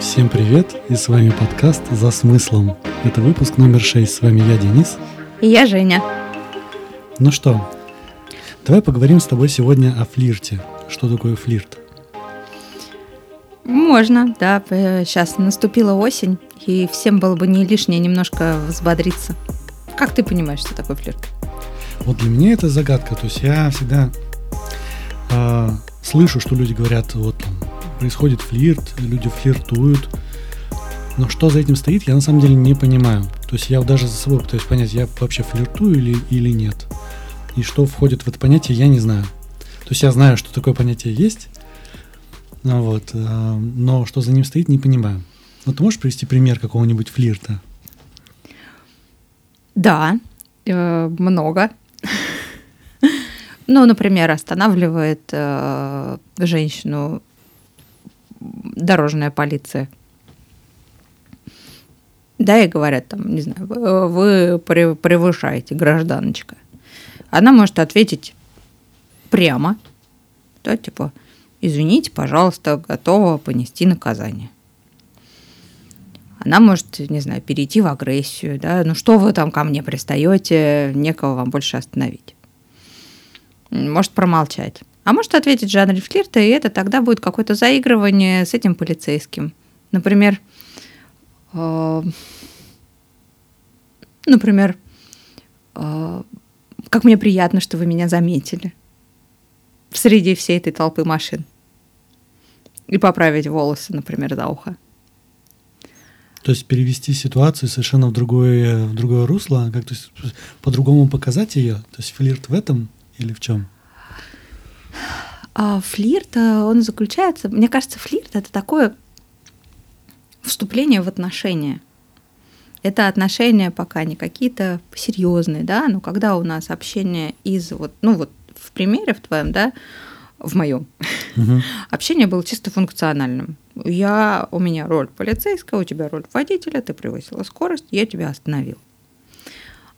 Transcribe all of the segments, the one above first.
Всем привет, и с вами подкаст «За смыслом». Это выпуск номер 6, с вами я, Денис. И я, Женя. Ну что, давай поговорим с тобой сегодня о флирте. Что такое флирт? Можно, да. Сейчас наступила осень, и всем было бы не лишнее немножко взбодриться. Как ты понимаешь, что такое флирт? Вот для меня это загадка. То есть я всегда э, слышу, что люди говорят, вот там происходит флирт, люди флиртуют. Но что за этим стоит, я на самом деле не понимаю. То есть я даже за собой пытаюсь понять, я вообще флиртую или, или нет. И что входит в это понятие, я не знаю. То есть я знаю, что такое понятие есть, ну вот, э, но что за ним стоит, не понимаю. Вот ты можешь привести пример какого-нибудь флирта? Да, э, много. Ну, например, останавливает э, женщину дорожная полиция. Да, и говорят там, не знаю, вы превышаете, гражданочка. Она может ответить прямо, да, типа, извините, пожалуйста, готова понести наказание. Она может, не знаю, перейти в агрессию, да, ну что вы там ко мне пристаете, некого вам больше остановить. Может промолчать. А может ответить в жанре флирта, и это тогда будет какое-то заигрывание с этим полицейским. Например, э, например, э, как мне приятно, что вы меня заметили среди всей этой толпы машин. И поправить волосы, например, за ухо. То есть перевести ситуацию совершенно в другое, в другое русло, как то есть по-другому показать ее. То есть флирт в этом или в чем? А флирт, э, он заключается, мне кажется, флирт это такое вступление в отношения. Это отношения пока не какие-то серьезные, да, но когда у нас общение из вот, ну вот в примере в твоем, да, в моем, угу. общение было чисто функциональным. Я, у меня роль полицейского, у тебя роль водителя, ты превысила скорость, я тебя остановил.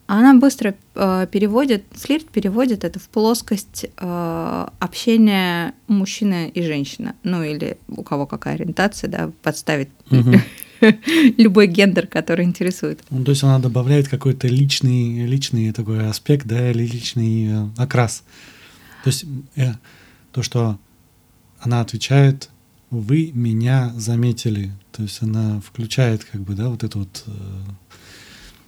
Она быстро э, переводит, флирт переводит это в плоскость э, общения мужчины и женщины. Ну или у кого какая ориентация, да, подставить угу. любой гендер, который интересует. Ну, то есть она добавляет какой-то личный, личный такой аспект, да, или личный э, окрас. То есть э, то, что она отвечает, вы меня заметили. То есть она включает как бы, да, вот это вот э,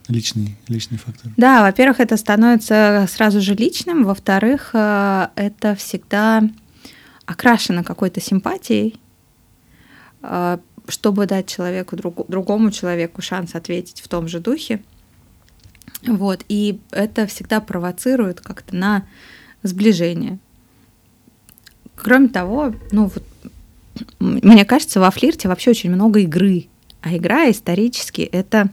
личный, личный фактор. Да, во-первых, это становится сразу же личным, во-вторых, э, это всегда окрашено какой-то симпатией, э, чтобы дать человеку, другому человеку шанс ответить в том же духе. Вот, и это всегда провоцирует как-то на сближение. Кроме того, ну вот, мне кажется, во флирте вообще очень много игры. А игра исторически это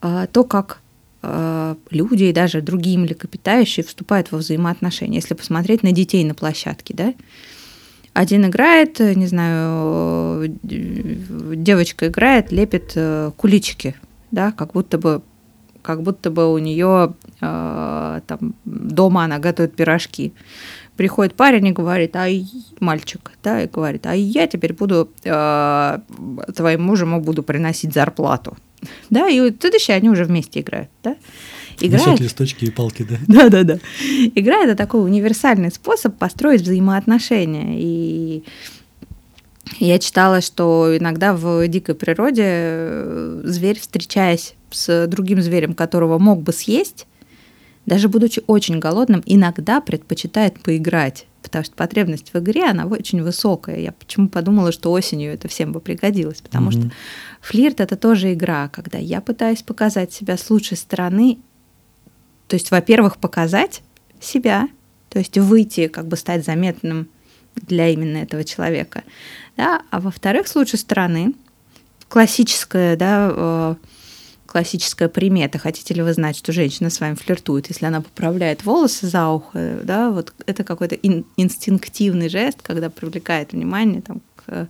то, как а, люди и даже другие млекопитающие вступают во взаимоотношения. Если посмотреть на детей на площадке, да, один играет, не знаю, девочка играет, лепит э, куличики, да, как будто бы как будто бы у нее э, там дома она готовит пирожки. Приходит парень и говорит, а мальчик, да, и говорит, а я теперь буду э, твоим мужем буду приносить зарплату. Да, и тут еще они уже вместе играют, да. Играет... Несет листочки и палки, да? Да, да, да. Игра это такой универсальный способ построить взаимоотношения. И я читала, что иногда в дикой природе э, зверь, встречаясь с другим зверем, которого мог бы съесть, даже будучи очень голодным, иногда предпочитает поиграть, потому что потребность в игре, она очень высокая. Я почему подумала, что осенью это всем бы пригодилось, потому mm-hmm. что флирт — это тоже игра, когда я пытаюсь показать себя с лучшей стороны, то есть, во-первых, показать себя, то есть выйти, как бы стать заметным для именно этого человека, да, а во-вторых, с лучшей стороны, классическая, да, э, классическая примета. Хотите ли вы знать, что женщина с вами флиртует, если она поправляет волосы за ухо, да, вот это какой-то ин- инстинктивный жест, когда привлекает внимание там, к,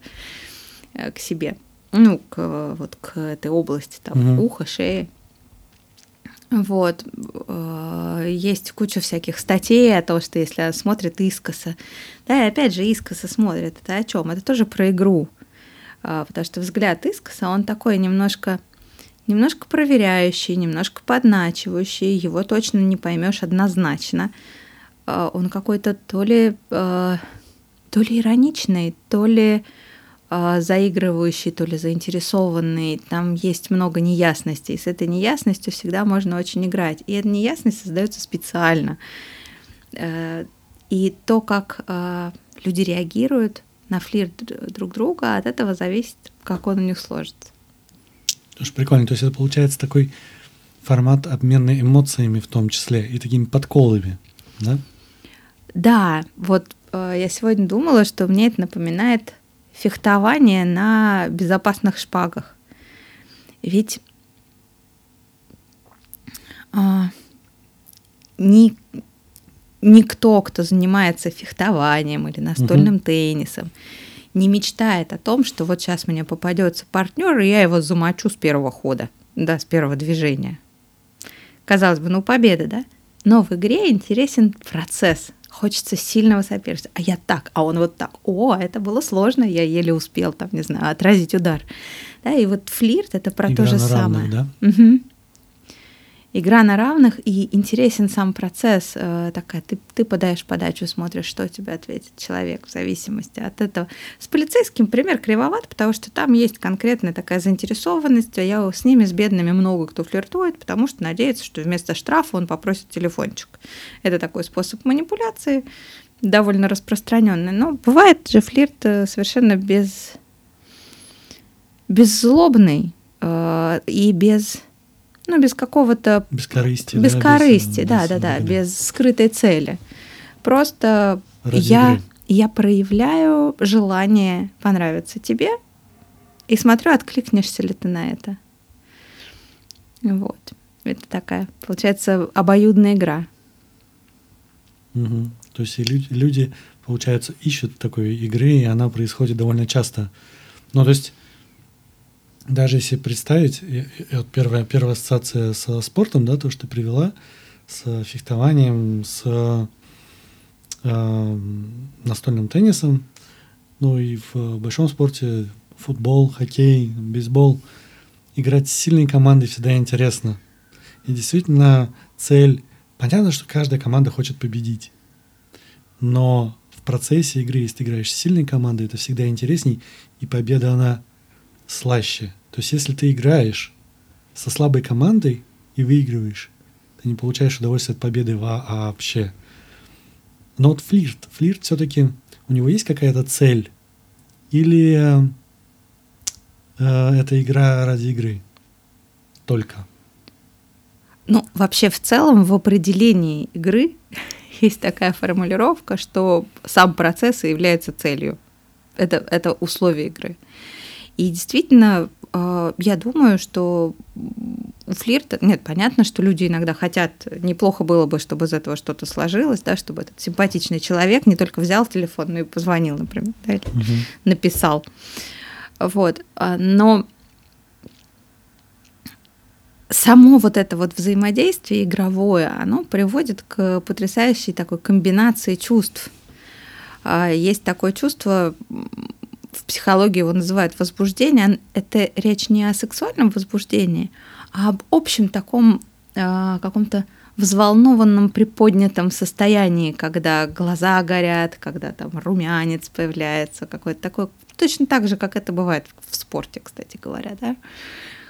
э, к себе, ну, к, вот к этой области, там, угу. ухо, шея. Вот. Э, есть куча всяких статей о том, что если смотрит искоса. Да, и опять же, искоса смотрит. Это о чем? Это тоже про игру. А, потому что взгляд искоса, он такой немножко немножко проверяющий, немножко подначивающий, его точно не поймешь однозначно. А, он какой-то то ли, а, то ли ироничный, то ли заигрывающий, то ли заинтересованный. Там есть много неясностей. С этой неясностью всегда можно очень играть. И эта неясность создается специально. Э, и то, как люди реагируют на флирт друг друга, от этого зависит, как он у них сложится. Тоже прикольно. То есть это получается такой формат обмена эмоциями в том числе и такими подколами, да? Да, вот э, я сегодня думала, что мне это напоминает фехтование на безопасных шпагах. Ведь э, ни, никто, кто занимается фехтованием или настольным угу. теннисом, не мечтает о том, что вот сейчас мне попадется партнер, и я его замочу с первого хода, да, с первого движения. Казалось бы, ну победа, да? Но в игре интересен процесс, хочется сильного соперника. А я так, а он вот так. О, это было сложно, я еле успел там, не знаю, отразить удар. Да, и вот флирт это про Игра то же самое. Равных, да? Угу игра на равных, и интересен сам процесс. Э, такая, ты, ты подаешь подачу, смотришь, что тебе ответит человек в зависимости от этого. С полицейским пример кривоват, потому что там есть конкретная такая заинтересованность. Я с ними, с бедными, много кто флиртует, потому что надеется, что вместо штрафа он попросит телефончик. Это такой способ манипуляции, довольно распространенный. Но бывает же флирт э, совершенно без беззлобный э, и без ну, без какого-то... Без корысти. Без да, корысти, без, да, без, да, да, без скрытой цели. Просто я, я проявляю желание понравиться тебе и смотрю, откликнешься ли ты на это. Вот. Это такая, получается, обоюдная игра. Угу. То есть люди, люди, получается, ищут такой игры, и она происходит довольно часто. Ну, то есть даже если представить, вот первая, первая ассоциация со спортом, да, то, что ты привела, с фехтованием, с э, настольным теннисом, ну и в большом спорте футбол, хоккей, бейсбол, играть с сильной командой всегда интересно. И действительно цель, понятно, что каждая команда хочет победить, но в процессе игры, если ты играешь с сильной командой, это всегда интересней, и победа, она слаще. То есть если ты играешь со слабой командой и выигрываешь, ты не получаешь удовольствие от победы вообще. Но вот флирт, флирт все-таки у него есть какая-то цель? Или э, это игра ради игры? Только. Ну, вообще в целом в определении игры есть такая формулировка, что сам процесс является целью. Это, это условие игры. И действительно, а, я думаю, что у флирта, нет, понятно, что люди иногда хотят, неплохо было бы, чтобы из этого что-то сложилось, да, чтобы этот симпатичный человек не только взял телефон, но и позвонил, например, да, или угу. написал. Вот. А, но само вот это вот взаимодействие игровое, оно приводит к потрясающей такой комбинации чувств. А, есть такое чувство, в психологии его называют возбуждение, это речь не о сексуальном возбуждении, а об общем таком э, каком-то взволнованном, приподнятом состоянии, когда глаза горят, когда там румянец появляется, какой-то такой, точно так же, как это бывает в спорте, кстати говоря, да,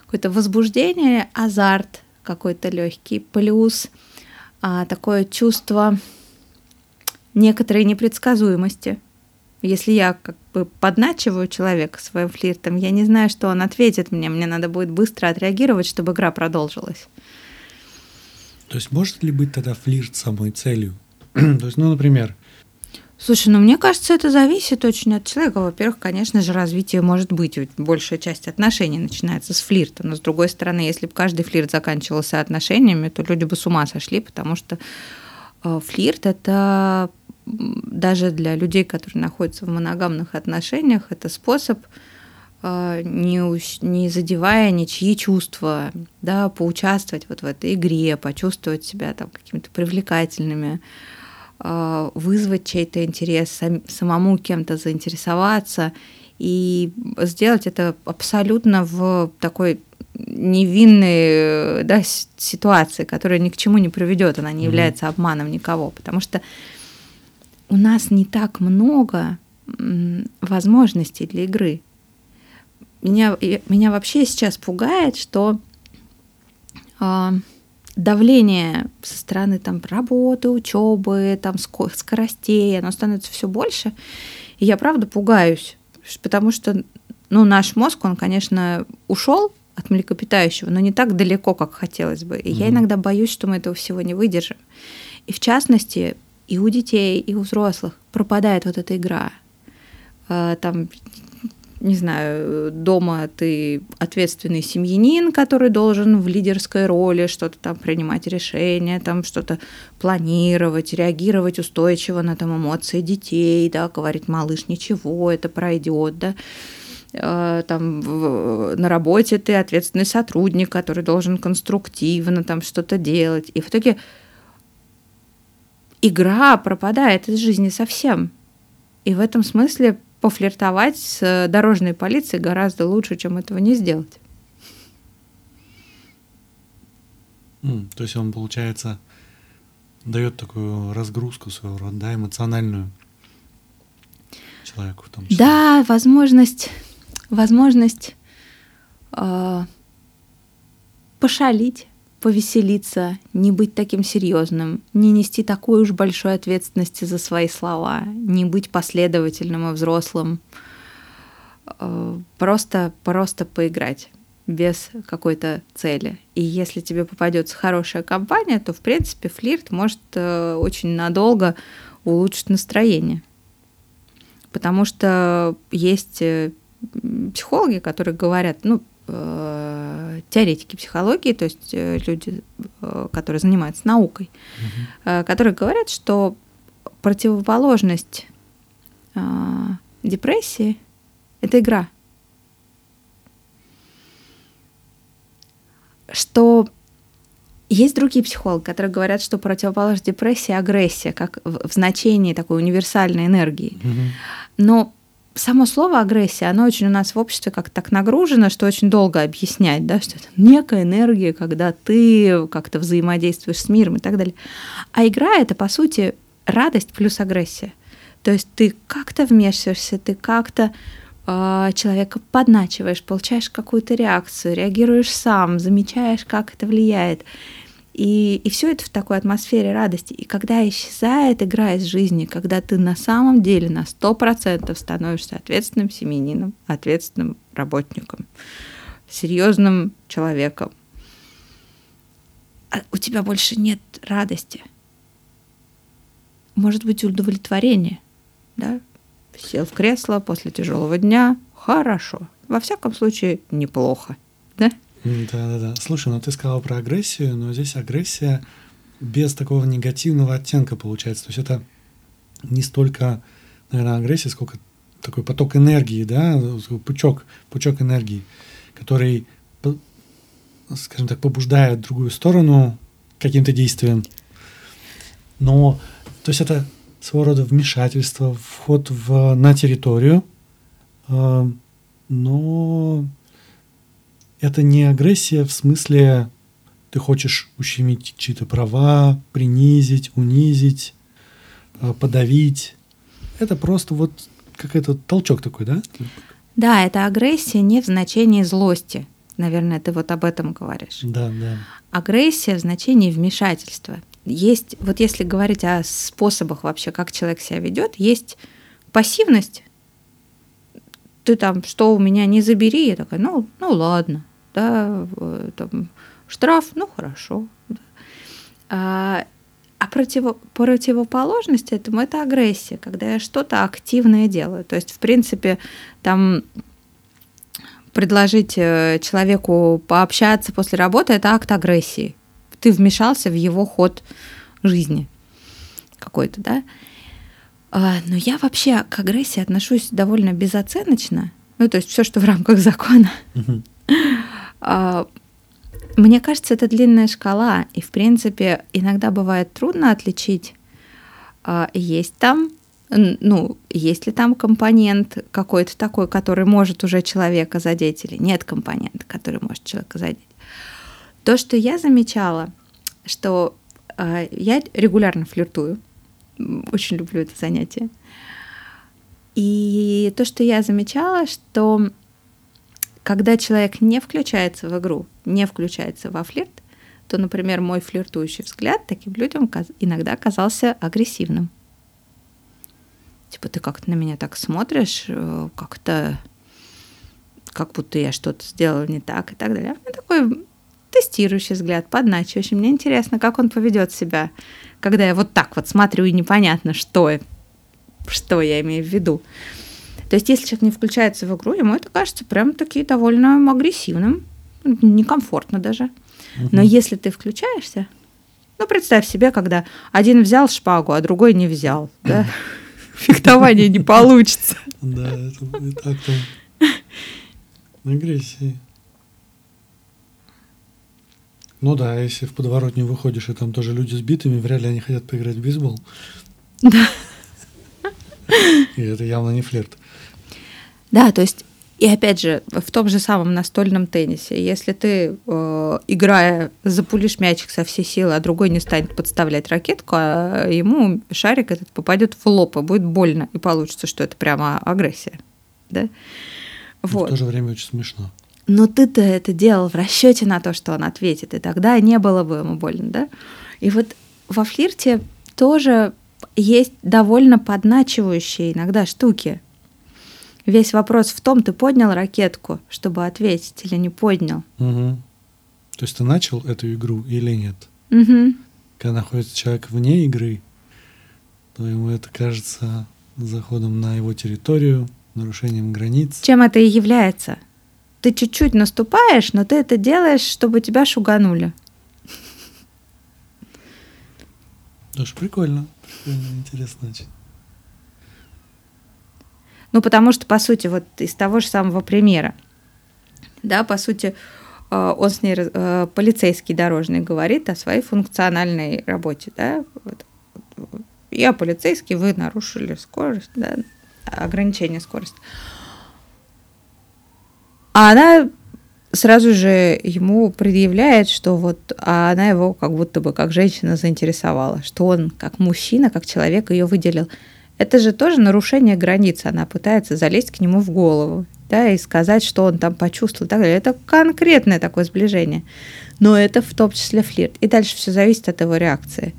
какое-то возбуждение, азарт какой-то легкий, плюс а, такое чувство некоторой непредсказуемости, если я как бы подначиваю человека своим флиртом, я не знаю, что он ответит мне. Мне надо будет быстро отреагировать, чтобы игра продолжилась. То есть может ли быть тогда флирт самой целью? То есть, ну, например... Слушай, ну мне кажется, это зависит очень от человека. Во-первых, конечно же, развитие может быть. Ведь большая часть отношений начинается с флирта. Но с другой стороны, если бы каждый флирт заканчивался отношениями, то люди бы с ума сошли, потому что э, флирт это даже для людей, которые находятся в моногамных отношениях, это способ э, не, не задевая ничьи чувства, да, поучаствовать вот в этой игре, почувствовать себя там какими-то привлекательными, э, вызвать чей-то интерес, самому кем-то заинтересоваться и сделать это абсолютно в такой невинной да, ситуации, которая ни к чему не приведет, она не mm-hmm. является обманом никого, потому что у нас не так много возможностей для игры. Меня, меня вообще сейчас пугает, что э, давление со стороны там, работы, учебы, там, скоростей, оно становится все больше. И я правда пугаюсь, потому что ну, наш мозг, он, конечно, ушел от млекопитающего, но не так далеко, как хотелось бы. И mm-hmm. я иногда боюсь, что мы этого всего не выдержим. И в частности, и у детей, и у взрослых пропадает вот эта игра. А, там, не знаю, дома ты ответственный семьянин, который должен в лидерской роли что-то там принимать решения, там что-то планировать, реагировать устойчиво на там эмоции детей, да, говорить, малыш, ничего, это пройдет, да а, там на работе ты ответственный сотрудник, который должен конструктивно там что-то делать. И в итоге игра пропадает из жизни совсем. И в этом смысле пофлиртовать с дорожной полицией гораздо лучше, чем этого не сделать. Mm, то есть он, получается, дает такую разгрузку своего рода, да, эмоциональную человеку в том числе. Да, возможность, возможность э, пошалить повеселиться, не быть таким серьезным, не нести такой уж большой ответственности за свои слова, не быть последовательным и взрослым, э, просто, просто поиграть без какой-то цели. И если тебе попадется хорошая компания, то, в принципе, флирт может э, очень надолго улучшить настроение. Потому что есть э, психологи, которые говорят, ну, теоретики психологии, то есть э, люди, э, которые занимаются наукой, угу. которые говорят, что противоположность э, депрессии – это игра. Что есть другие психологи, которые говорят, что противоположность депрессии – агрессия, как в, в значении такой универсальной энергии. Угу. Но само слово агрессия, оно очень у нас в обществе как так нагружено, что очень долго объяснять, да, что это некая энергия, когда ты как-то взаимодействуешь с миром и так далее. А игра это, по сути, радость плюс агрессия. То есть ты как-то вмешиваешься, ты как-то э, человека подначиваешь, получаешь какую-то реакцию, реагируешь сам, замечаешь, как это влияет. И, и все это в такой атмосфере радости. И когда исчезает игра из жизни, когда ты на самом деле на 100% становишься ответственным семьянином, ответственным работником, серьезным человеком, а у тебя больше нет радости. Может быть удовлетворение, да? Сел в кресло после тяжелого дня, хорошо. Во всяком случае, неплохо, да? Да-да-да. Слушай, ну ты сказала про агрессию, но здесь агрессия без такого негативного оттенка получается. То есть это не столько, наверное, агрессия, сколько такой поток энергии, да, пучок, пучок энергии, который, скажем так, побуждает другую сторону каким-то действием. Но, то есть это своего рода вмешательство, вход в, на территорию, э, но это не агрессия в смысле ты хочешь ущемить чьи-то права, принизить, унизить, э, подавить. Это просто вот какой-то толчок такой, да? Да, это агрессия не в значении злости. Наверное, ты вот об этом говоришь. Да, да. Агрессия в значении вмешательства. Есть, вот если говорить о способах вообще, как человек себя ведет, есть пассивность, ты там, что у меня не забери, я такая, ну, ну ладно, да, там, штраф, ну хорошо. Да. А, а противо, противоположность этому это агрессия, когда я что-то активное делаю. То есть, в принципе, там предложить э, человеку пообщаться после работы это акт агрессии. Ты вмешался в его ход жизни какой-то, да. А, но я вообще к агрессии отношусь довольно безоценочно, Ну, то есть все, что в рамках закона. А, мне кажется, это длинная шкала, и, в принципе, иногда бывает трудно отличить, а, есть там, ну, есть ли там компонент какой-то такой, который может уже человека задеть, или нет компонента, который может человека задеть. То, что я замечала, что я регулярно флиртую, очень люблю это занятие. И то, что я замечала, что когда человек не включается в игру, не включается во флирт, то, например, мой флиртующий взгляд таким людям иногда казался агрессивным. Типа ты как-то на меня так смотришь, э, как-то как будто я что-то сделала не так и так далее. У меня такой тестирующий взгляд, подначивающий. Мне интересно, как он поведет себя, когда я вот так вот смотрю и непонятно, что, что я имею в виду. То есть, если человек не включается в игру, ему это кажется прям таки довольно агрессивным, некомфортно даже. Но если ты включаешься, ну, представь себе, когда один взял шпагу, а другой не взял, да? Фехтование не получится. Да, это и так там агрессии. Ну да, если в подворотню выходишь, и там тоже люди с битами, вряд ли они хотят поиграть в бейсбол. Да. И это явно не флирт. Да, то есть и опять же, в том же самом настольном теннисе, если ты, э, играя, запулишь мячик со всей силы, а другой не станет подставлять ракетку, а ему шарик этот попадет в лоб, и будет больно, и получится, что это прямо агрессия. Да? Вот. в то же время очень смешно. Но ты-то это делал в расчете на то, что он ответит, и тогда не было бы ему больно, да? И вот во флирте тоже есть довольно подначивающие иногда штуки – Весь вопрос в том, ты поднял ракетку, чтобы ответить, или не поднял. Угу. То есть ты начал эту игру или нет? Угу. Когда находится человек вне игры, то ему это кажется заходом на его территорию, нарушением границ. Чем это и является? Ты чуть-чуть наступаешь, но ты это делаешь, чтобы тебя шуганули. Тоже прикольно. Прикольно, интересно очень. Ну, потому что, по сути, вот из того же самого примера, да, по сути, э, он с ней, э, полицейский дорожный, говорит о своей функциональной работе, да, вот, я полицейский, вы нарушили скорость, да, ограничение скорости. А она сразу же ему предъявляет, что вот а она его как будто бы как женщина заинтересовала, что он как мужчина, как человек ее выделил. Это же тоже нарушение границ. Она пытается залезть к нему в голову да, и сказать, что он там почувствовал. Так далее. Это конкретное такое сближение. Но это в том числе флирт. И дальше все зависит от его реакции.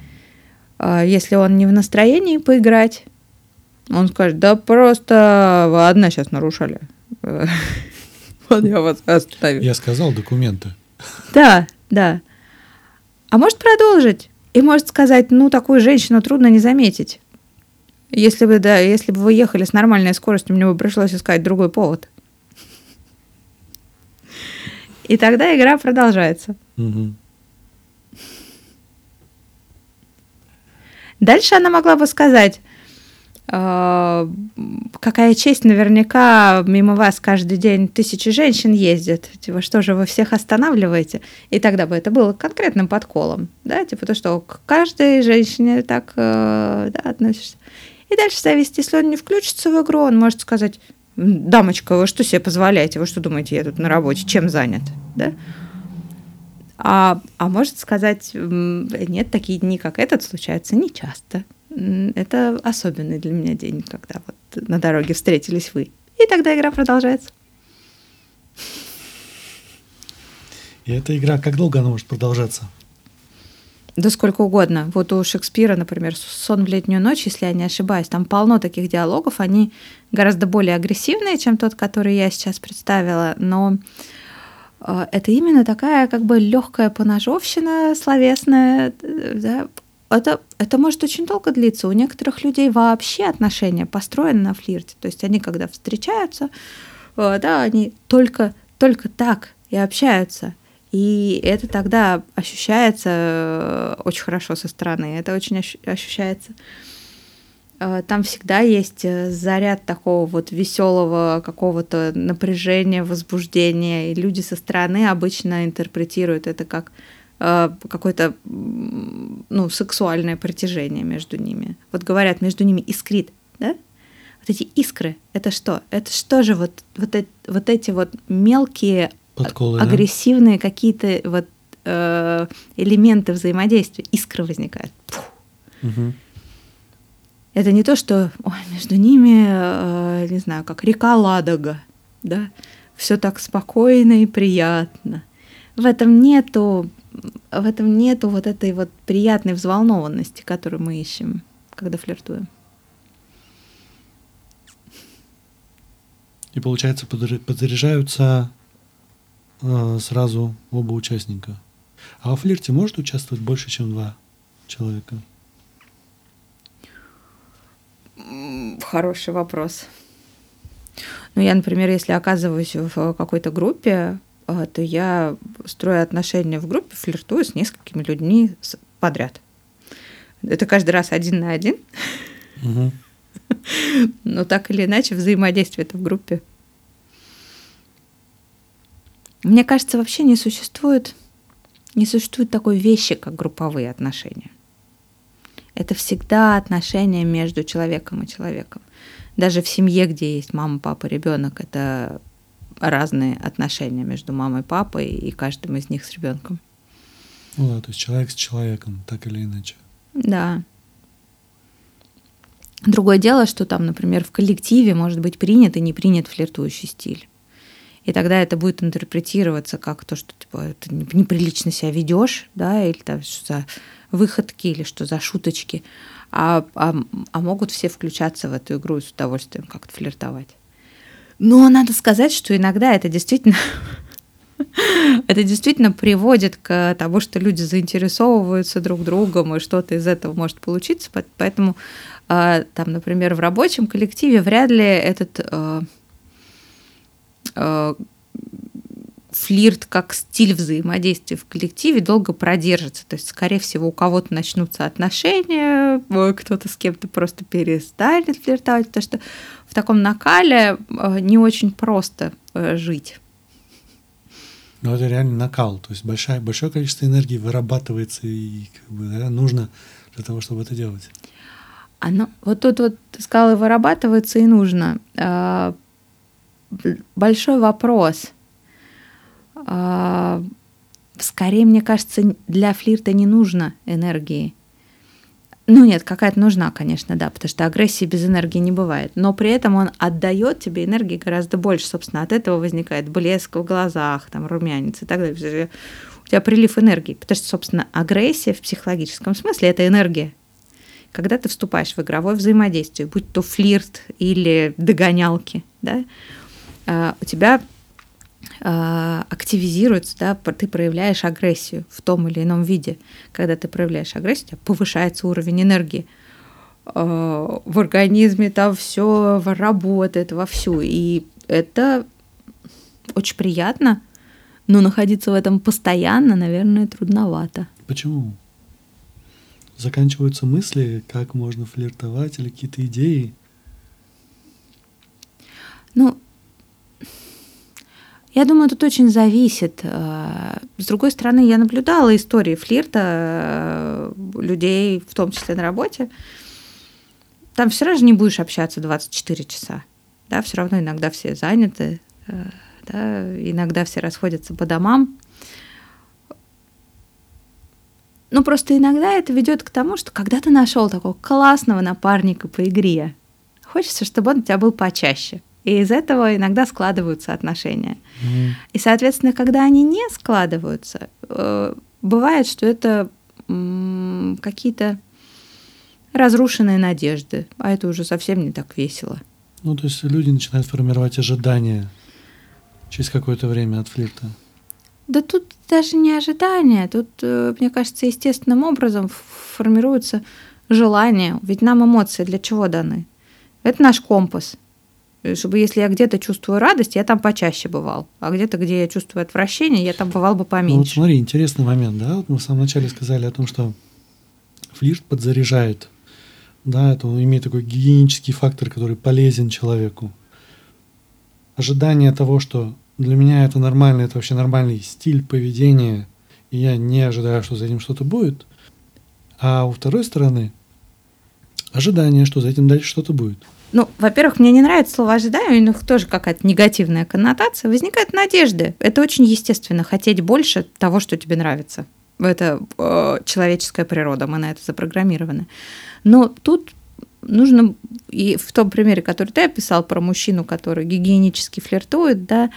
А если он не в настроении поиграть, он скажет, да просто одна сейчас нарушали. Я вас оставил. Я сказал документы. Да, да. А может продолжить? И может сказать, ну, такую женщину трудно не заметить. Если бы, да, если бы вы ехали с нормальной скоростью, мне бы пришлось искать другой повод. И тогда игра продолжается. Угу. Дальше она могла бы сказать, какая честь, наверняка мимо вас каждый день тысячи женщин ездят. Типа, что же вы всех останавливаете? И тогда бы это было конкретным подколом. Да, типа то, что к каждой женщине так э, да, относишься. И дальше зависит, если он не включится в игру, он может сказать, дамочка, вы что себе позволяете? Вы что думаете, я тут на работе, чем занят? Да? А, а может сказать, нет, такие дни, как этот, случаются нечасто. Это особенный для меня день, когда вот на дороге встретились вы. И тогда игра продолжается. И эта игра, как долго она может продолжаться? Да сколько угодно. Вот у Шекспира, например, «Сон в летнюю ночь», если я не ошибаюсь, там полно таких диалогов, они гораздо более агрессивные, чем тот, который я сейчас представила, но э, это именно такая как бы легкая поножовщина словесная, да, это, это может очень долго длиться. У некоторых людей вообще отношения построены на флирте. То есть они, когда встречаются, э, да, они только, только так и общаются. И это тогда ощущается э, очень хорошо со стороны, это очень ощущается э, там всегда есть заряд такого вот веселого какого-то напряжения, возбуждения, и люди со стороны обычно интерпретируют это как какое-то ну, сексуальное притяжение между ними. Вот говорят, между ними искрит, да? Вот эти искры, это что? Это что же вот, вот, эти, вот эти вот мелкие Подколы, агрессивные да? какие-то вот э, элементы взаимодействия, искры возникают. Угу. Это не то, что ой, между ними, э, не знаю, как река Ладога, да, все так спокойно и приятно. В этом нету, в этом нету вот этой вот приятной взволнованности, которую мы ищем, когда флиртуем. И получается, подзаряжаются э, сразу оба участника. А во флирте может участвовать больше, чем два человека? Хороший вопрос. Ну, я, например, если оказываюсь в какой-то группе, то я строю отношения в группе, флиртую с несколькими людьми подряд. Это каждый раз один на один. Угу. Но так или иначе взаимодействие это в группе. Мне кажется, вообще не существует не существует такой вещи, как групповые отношения. Это всегда отношения между человеком и человеком. Даже в семье, где есть мама, папа, ребенок, это разные отношения между мамой и папой и каждым из них с ребенком. Ну да, то есть человек с человеком, так или иначе. Да. Другое дело, что там, например, в коллективе может быть принят и не принят флиртующий стиль. И тогда это будет интерпретироваться как то, что типа, ты неприлично себя ведешь, да, или там что за выходки, или что за шуточки. А, а, а могут все включаться в эту игру и с удовольствием как-то флиртовать. Но надо сказать, что иногда это действительно это действительно приводит к тому, что люди заинтересовываются друг другом, и что-то из этого может получиться. Поэтому, а, там, например, в рабочем коллективе вряд ли этот а, Э, флирт как стиль взаимодействия в коллективе долго продержится. То есть, скорее всего, у кого-то начнутся отношения, кто-то с кем-то просто перестанет флиртовать, потому что в таком накале э, не очень просто э, жить. Ну, это реально накал. То есть большое, большое количество энергии вырабатывается и как бы, да, нужно для того, чтобы это делать. Оно, вот тут вот ты сказала, вырабатывается и нужно. А, большой вопрос. А, скорее, мне кажется, для флирта не нужно энергии. Ну нет, какая-то нужна, конечно, да, потому что агрессии без энергии не бывает. Но при этом он отдает тебе энергии гораздо больше. Собственно, от этого возникает блеск в глазах, там, румянец и так далее. У тебя прилив энергии. Потому что, собственно, агрессия в психологическом смысле – это энергия. Когда ты вступаешь в игровое взаимодействие, будь то флирт или догонялки, да, а, у тебя активизируется, да, ты проявляешь агрессию в том или ином виде. Когда ты проявляешь агрессию, у тебя повышается уровень энергии. А, в организме там все работает вовсю. И это очень приятно, но находиться в этом постоянно, наверное, трудновато. Почему? Заканчиваются мысли, как можно флиртовать или какие-то идеи? Ну, я думаю, тут очень зависит. Э, с другой стороны, я наблюдала истории флирта э, людей, в том числе на работе. Там все равно же не будешь общаться 24 часа. Да, все равно иногда все заняты, э, да, иногда все расходятся по домам. Ну, просто иногда это ведет к тому, что когда ты нашел такого классного напарника по игре, хочется, чтобы он у тебя был почаще. И из этого иногда складываются отношения. Mm. И, соответственно, когда они не складываются, э, бывает, что это какие-то разрушенные надежды, а это уже совсем не так весело. Ну, то есть люди начинают формировать ожидания через какое-то время от флирта. Да тут даже не ожидания, тут, э, мне кажется, естественным образом формируется желание. Ведь нам эмоции для чего даны? Это наш компас. Э, чтобы если я где-то чувствую радость, я там почаще бывал. А где-то, где я чувствую отвращение, я там бывал бы поменьше. Ну вот смотри, интересный момент, да? Вот мы в самом начале сказали о том, что флирт подзаряжает. Да, это имеет такой гигиенический фактор, который полезен человеку. Ожидание того, что для меня это нормально, это вообще нормальный стиль поведения, и я не ожидаю, что за этим что-то будет. А у второй стороны ожидание, что за этим дальше что-то будет. Ну, во-первых, мне не нравится слово ожидание, у них тоже какая-то негативная коннотация. Возникают надежды. Это очень естественно, хотеть больше того, что тебе нравится. Это э, человеческая природа, мы на это запрограммированы. Но тут нужно, и в том примере, который ты описал про мужчину, который гигиенически флиртует, да,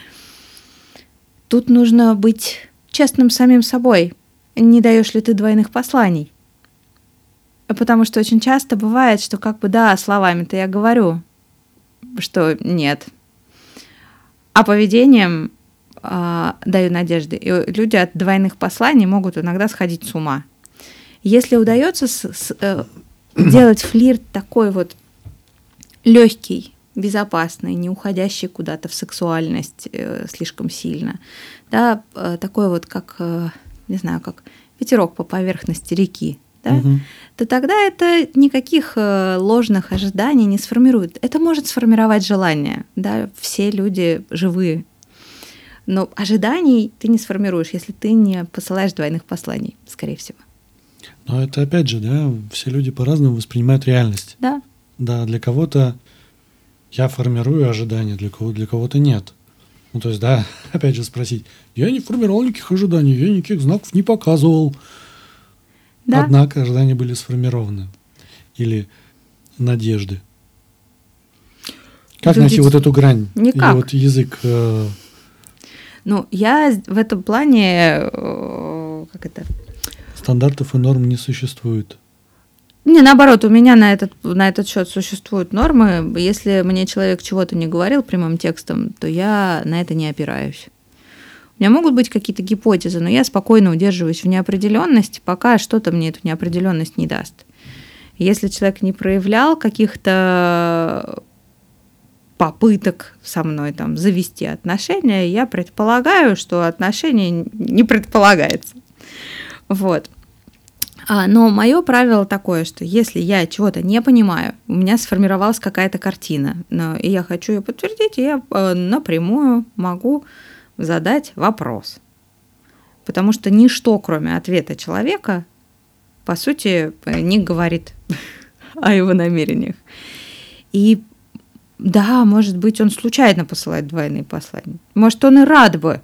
тут нужно быть честным самим собой. Не даешь ли ты двойных посланий? Потому что очень часто бывает, что как бы да, словами-то я говорю, что нет. А поведением э, даю надежды. И люди от двойных посланий могут иногда сходить с ума. Если удается с, с, э, делать флирт такой вот легкий, безопасный, не уходящий куда-то в сексуальность э, слишком сильно, да, э, такой вот как, э, не знаю, как ветерок по поверхности реки, да, угу. то тогда это никаких э, ложных ожиданий не сформирует. Это может сформировать желание. Да? Все люди живые. Но ожиданий ты не сформируешь, если ты не посылаешь двойных посланий, скорее всего. Но это опять же, да, все люди по-разному воспринимают реальность. Да. Да, для кого-то я формирую ожидания, для кого для кого-то нет. Ну, то есть, да, опять же спросить, я не формировал никаких ожиданий, я никаких знаков не показывал. Да. Однако ожидания были сформированы. Или надежды. Как Люди... найти вот эту грань? Никак. Или вот язык... Э... Ну, я в этом плане... Э, как это? Стандартов и норм не существует. Не, наоборот, у меня на этот, на этот счет существуют нормы. Если мне человек чего-то не говорил прямым текстом, то я на это не опираюсь. Меня могут быть какие-то гипотезы, но я спокойно удерживаюсь в неопределенности, пока что-то мне эту неопределенность не даст. Если человек не проявлял каких-то попыток со мной там завести отношения, я предполагаю, что отношения не предполагается. Вот. А, но мое правило такое, что если я чего-то не понимаю, у меня сформировалась какая-то картина, но, и я хочу ее подтвердить, я э, напрямую могу задать вопрос. Потому что ничто, кроме ответа человека, по сути, не говорит о его намерениях. И да, может быть, он случайно посылает двойные послания. Может, он и рад бы,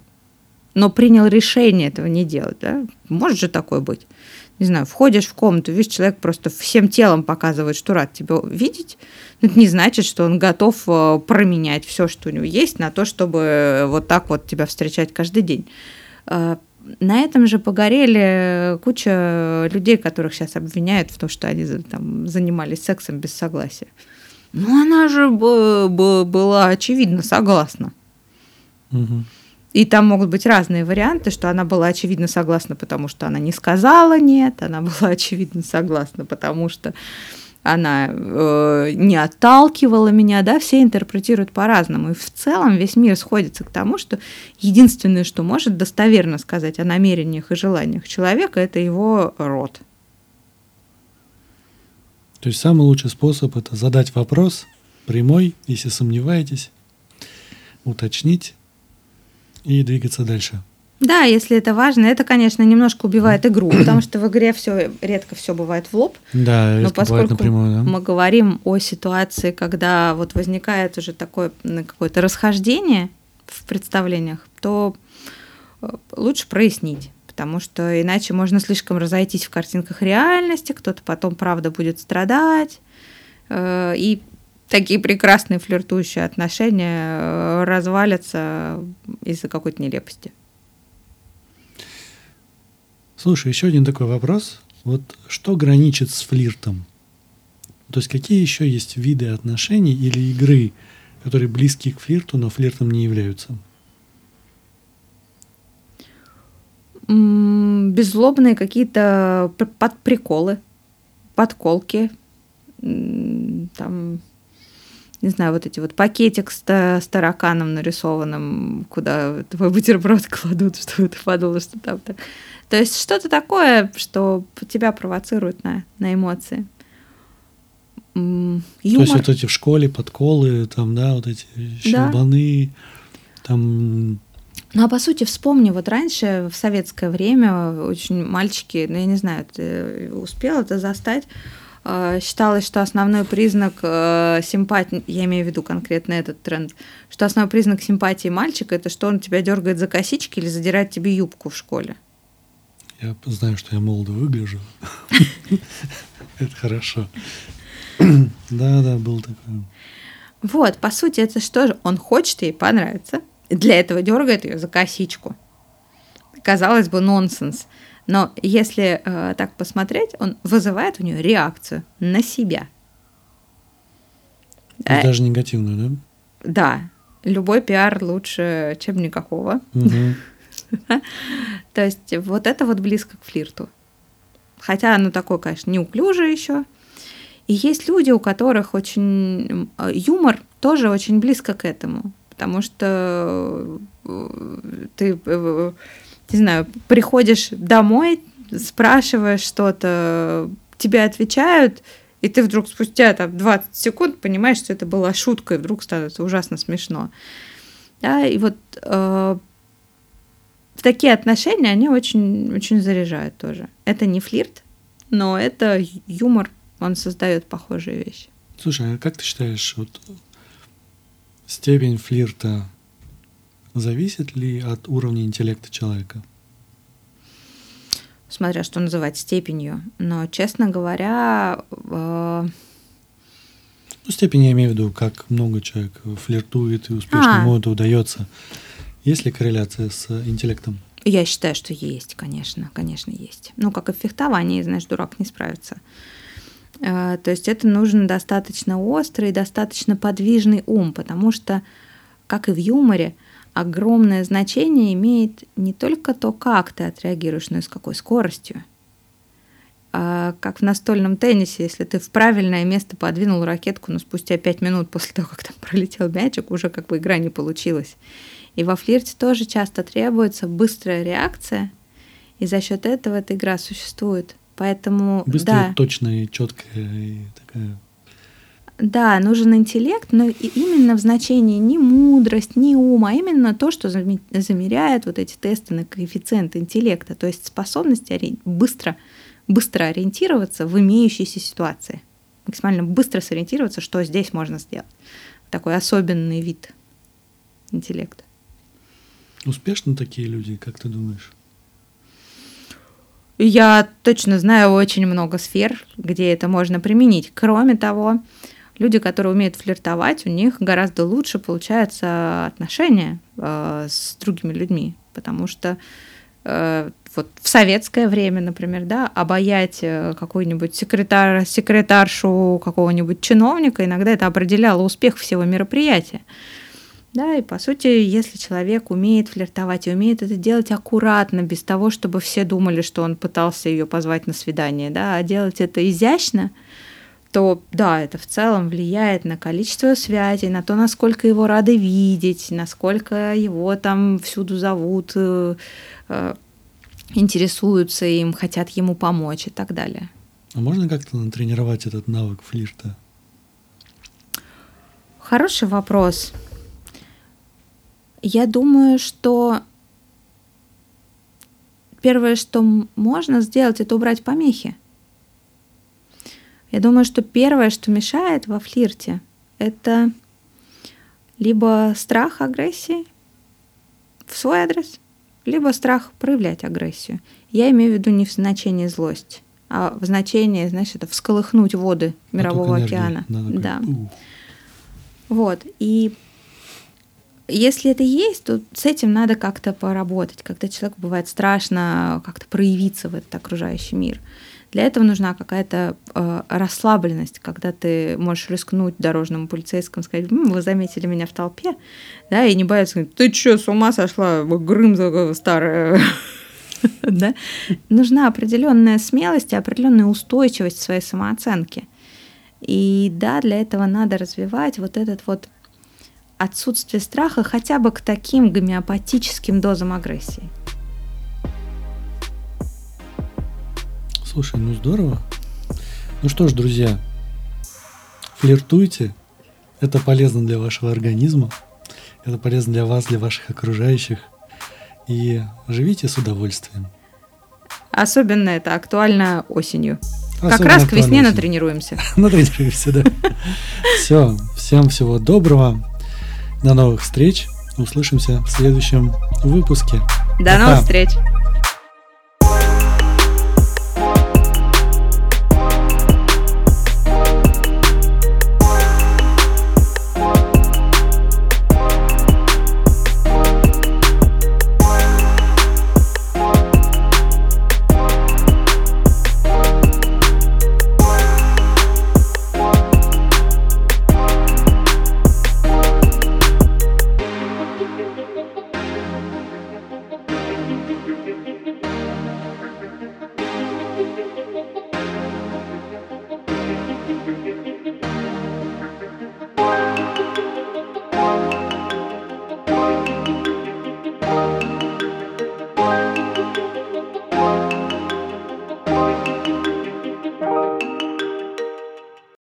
но принял решение этого не делать. Да? Может же такое быть. Не знаю, входишь в комнату, видишь, человек просто всем телом показывает, что рад тебя видеть, это не значит, что он готов э, променять все, что у него есть, на то, чтобы вот так вот тебя встречать каждый день. Э, на этом же погорели куча людей, которых сейчас обвиняют в том, что они там, занимались сексом без согласия. Ну, она же была очевидно согласна. Угу. И там могут быть разные варианты, что она была очевидно согласна, потому что она не сказала нет, она была очевидно согласна, потому что она э, не отталкивала меня, да, все интерпретируют по-разному. И в целом весь мир сходится к тому, что единственное, что может достоверно сказать о намерениях и желаниях человека, это его род. То есть самый лучший способ это задать вопрос прямой, если сомневаетесь, уточнить и двигаться дальше. Да, если это важно, это, конечно, немножко убивает игру, потому что в игре все редко все бывает в лоб. Да, но поскольку напрямую, да. мы говорим о ситуации, когда вот возникает уже такое какое-то расхождение в представлениях, то э, лучше прояснить, потому что иначе можно слишком разойтись в картинках реальности, кто-то потом, правда, будет страдать, э, и такие прекрасные флиртующие отношения э, развалятся из-за какой-то нелепости. Слушай, еще один такой вопрос. Вот что граничит с флиртом? То есть какие еще есть виды отношений или игры, которые близки к флирту, но флиртом не являются? Беззлобные какие-то подприколы, подколки, там, не знаю, вот эти вот пакетик с, с тараканом нарисованным, куда твой бутерброд кладут, что ты подумала, что там так. То есть что-то такое, что тебя провоцирует на, на эмоции. юмор. То есть вот эти в школе подколы, там, да, вот эти щелбаны, да. там... Ну, а по сути, вспомни, вот раньше, в советское время, очень мальчики, ну, я не знаю, ты успел это застать, считалось, что основной признак э, симпатии, я имею в виду конкретно этот тренд, что основной признак симпатии мальчика это что он тебя дергает за косички или задирает тебе юбку в школе. Я знаю, что я молодо выгляжу. Это хорошо. Да, да, был такой. Вот, по сути, это что же? Он хочет ей понравиться. Для этого дергает ее за косичку. Казалось бы, нонсенс. Но если э, так посмотреть, он вызывает у нее реакцию на себя. Э, даже негативную, да? Да. Любой пиар лучше, чем никакого. То есть вот это вот близко к флирту. Хотя оно такое, конечно, неуклюжее еще. И есть люди, у которых очень э, юмор тоже очень близко к этому, потому что э, ты, э, не знаю, приходишь домой, спрашиваешь что-то, тебе отвечают, и ты вдруг спустя там 20 секунд понимаешь, что это была шутка, и вдруг становится ужасно смешно. Да, и вот э, такие отношения, они очень, очень заряжают тоже. Это не флирт, но это юмор он создает похожие вещи. Слушай, а как ты считаешь, вот степень флирта зависит ли от уровня интеллекта человека? Смотря что называть степенью. Но, честно говоря, э... ну, степень я имею в виду, как много человек флиртует и успешно а. ему это удается. Есть ли корреляция с интеллектом? Я считаю, что есть, конечно, конечно, есть. Ну, как и в фехтовании, знаешь, дурак не справится. А, то есть это нужен достаточно острый, достаточно подвижный ум, потому что, как и в юморе, огромное значение имеет не только то, как ты отреагируешь, но и с какой скоростью. А как в настольном теннисе, если ты в правильное место подвинул ракетку, но спустя пять минут после того, как там пролетел мячик, уже как бы игра не получилась. И во флирте тоже часто требуется быстрая реакция, и за счет этого эта игра существует – Поэтому, Быстрая, да. точная, четкая и такая. Да, нужен интеллект, но именно в значении не мудрость, не ум, а именно то, что замеряет вот эти тесты на коэффициент интеллекта, то есть способность быстро, быстро ориентироваться в имеющейся ситуации, максимально быстро сориентироваться, что здесь можно сделать. Такой особенный вид интеллекта. Успешны такие люди, как ты думаешь? Я точно знаю очень много сфер, где это можно применить. Кроме того, люди, которые умеют флиртовать, у них гораздо лучше получаются отношения э, с другими людьми, потому что э, вот в советское время, например, да, обаять э, какой-нибудь секретарь, секретаршу какого-нибудь чиновника, иногда это определяло успех всего мероприятия. Да, и по сути, если человек умеет флиртовать и умеет это делать аккуратно, без того, чтобы все думали, что он пытался ее позвать на свидание, да, а делать это изящно, то да, это в целом влияет на количество связей, на то, насколько его рады видеть, насколько его там всюду зовут, э, э, интересуются им, хотят ему помочь и так далее. А можно как-то натренировать этот навык флирта? Хороший вопрос. Я думаю, что первое, что можно сделать, это убрать помехи. Я думаю, что первое, что мешает во флирте, это либо страх агрессии в свой адрес, либо страх проявлять агрессию. Я имею в виду не в значении злость, а в значении, знаешь, это всколыхнуть воды мирового океана. Надо да. Вот. И если это есть, то с этим надо как-то поработать. Когда человеку бывает страшно как-то проявиться в этот окружающий мир. Для этого нужна какая-то э, расслабленность, когда ты можешь рискнуть дорожному полицейскому, сказать, М, вы заметили меня в толпе, да, и не бояться сказать, ты что, с ума сошла, Грым старая. да? Нужна определенная смелость и определенная устойчивость своей самооценке. И да, для этого надо развивать вот этот вот отсутствие страха хотя бы к таким гомеопатическим дозам агрессии. Слушай, ну здорово. Ну что ж, друзья, флиртуйте. Это полезно для вашего организма. Это полезно для вас, для ваших окружающих. И живите с удовольствием. Особенно это актуально осенью. Особенно как раз к весне осенью. натренируемся. натренируемся, да. Все, всем всего доброго. До новых встреч. Услышимся в следующем выпуске. До новых встреч.